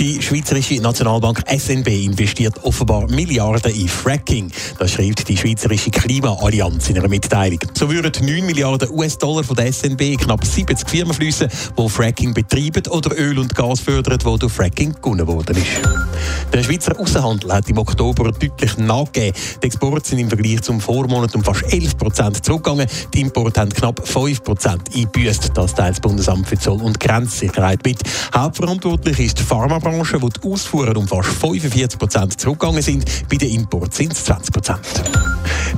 Die Schweizerische Nationalbank SNB investiert offenbar Milliarden in Fracking. Das schreibt die Schweizerische Klimaallianz in einer Mitteilung. So würden 9 Milliarden US-Dollar von der SNB knapp 70 Firmen fließen, die Fracking betreiben oder Öl und Gas fördern, wo durch Fracking gewonnen worden ist. Der Schweizer Außenhandel hat im Oktober deutlich nachgegeben. Die Exporte sind im Vergleich zum Vormonat um fast 11 Prozent zurückgegangen. Die Importe haben knapp 5 Prozent eingebüßt. Das teilt das Bundesamt für Zoll- und Grenzsicherheit mit. Hauptverantwortlich ist die Pharmabranche Branche, wo die Ausfuhren um fast 45 Prozent zurückgegangen sind. Bei den Importen sind es 20 Prozent.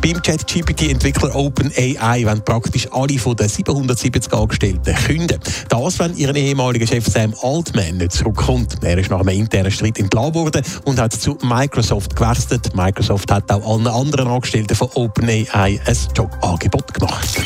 Beim ChatGPT-Entwickler OpenAI wollen praktisch alle von den 770 Angestellten künden. Das, wenn ihren ehemaligen Chef Sam Altman nicht zurückkommt. Er ist nach einem internen Streit entlassen worden und hat zu Microsoft gewechselt. Microsoft hat auch allen anderen Angestellten von OpenAI ein Jobangebot gemacht.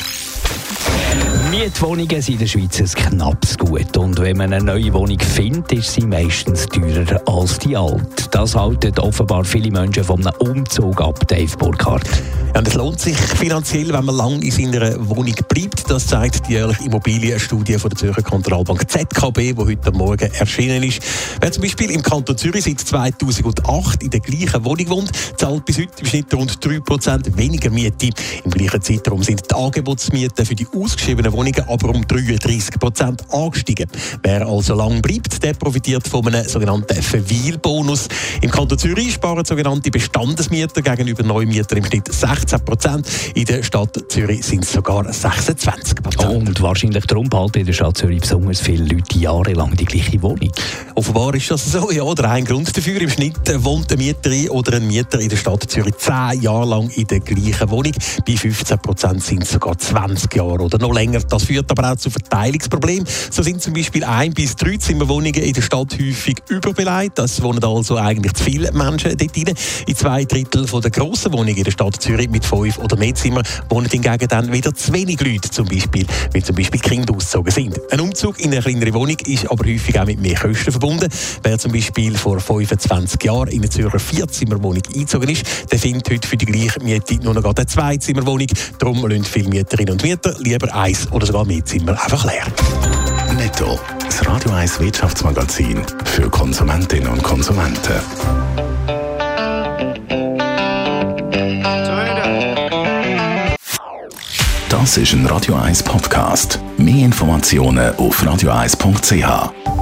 Mietwohnungen sind in der Schweiz ein knappes Gut. Und wenn man eine neue Wohnung findet, ist sie meistens teurer als die alte. Das halten offenbar viele Menschen einem Umzug ab, Dave Burkhardt. Ja, es lohnt sich finanziell, wenn man lange in seiner Wohnung bleibt. Das zeigt die jährliche Immobilienstudie von der Zürcher Kontrollbank ZKB, die heute Morgen erschienen ist. Wer zum Beispiel im Kanton Zürich seit 2008 in der gleichen Wohnung wohnt, zahlt bis heute im Schnitt rund 3% weniger Miete. Im gleichen Zeitraum sind die Angebotsmieten für die ausgeschriebenen Wohnungen aber um 33% angestiegen. Wer also lang bleibt, der profitiert von einem sogenannten Verweilbonus. Im Kanton Zürich sparen sogenannte Bestandesmieter gegenüber Neumieter im Schnitt 16%. In der Stadt Zürich sind es sogar 26%. Und wahrscheinlich darum behalten in der Stadt Zürich besonders viele Leute jahrelang die gleiche Wohnung. Offenbar ist das so, ja. Oder ein Grund dafür. Im Schnitt wohnt eine Mieterin oder ein Mieter in der Stadt Zürich 10 Jahre lang in der gleichen Wohnung. Bei 15% sind es sogar 20 Jahre oder noch länger. Das führt aber auch zu Verteilungsproblemen. So sind zum Beispiel ein bis drei Zimmerwohnungen in der Stadt häufig überbeleidigt. Das wohnen also eigentlich zu viele Menschen dort rein. In zwei Drittel der grossen Wohnungen in der Stadt Zürich mit fünf oder mehr Zimmern wohnen hingegen dann wieder zu wenig Leute, zum Beispiel, weil zum Beispiel Kinder ausgezogen sind. Ein Umzug in eine kleinere Wohnung ist aber häufig auch mit mehr Kosten verbunden. Wer zum Beispiel vor 25 Jahren in eine Zürcher Vierzimmerwohnung eingezogen ist, der findet heute für die gleiche Miete nur noch eine Zweizimmerwohnung. Darum lassen viele Mieterinnen und Mieter lieber eins oder sogar mehr Zimmer einfach leer. Netto, das Radio 1 Wirtschaftsmagazin für Konsumentinnen und Konsumenten. Das ist ein Radio 1 Podcast. Mehr Informationen auf radio1.ch.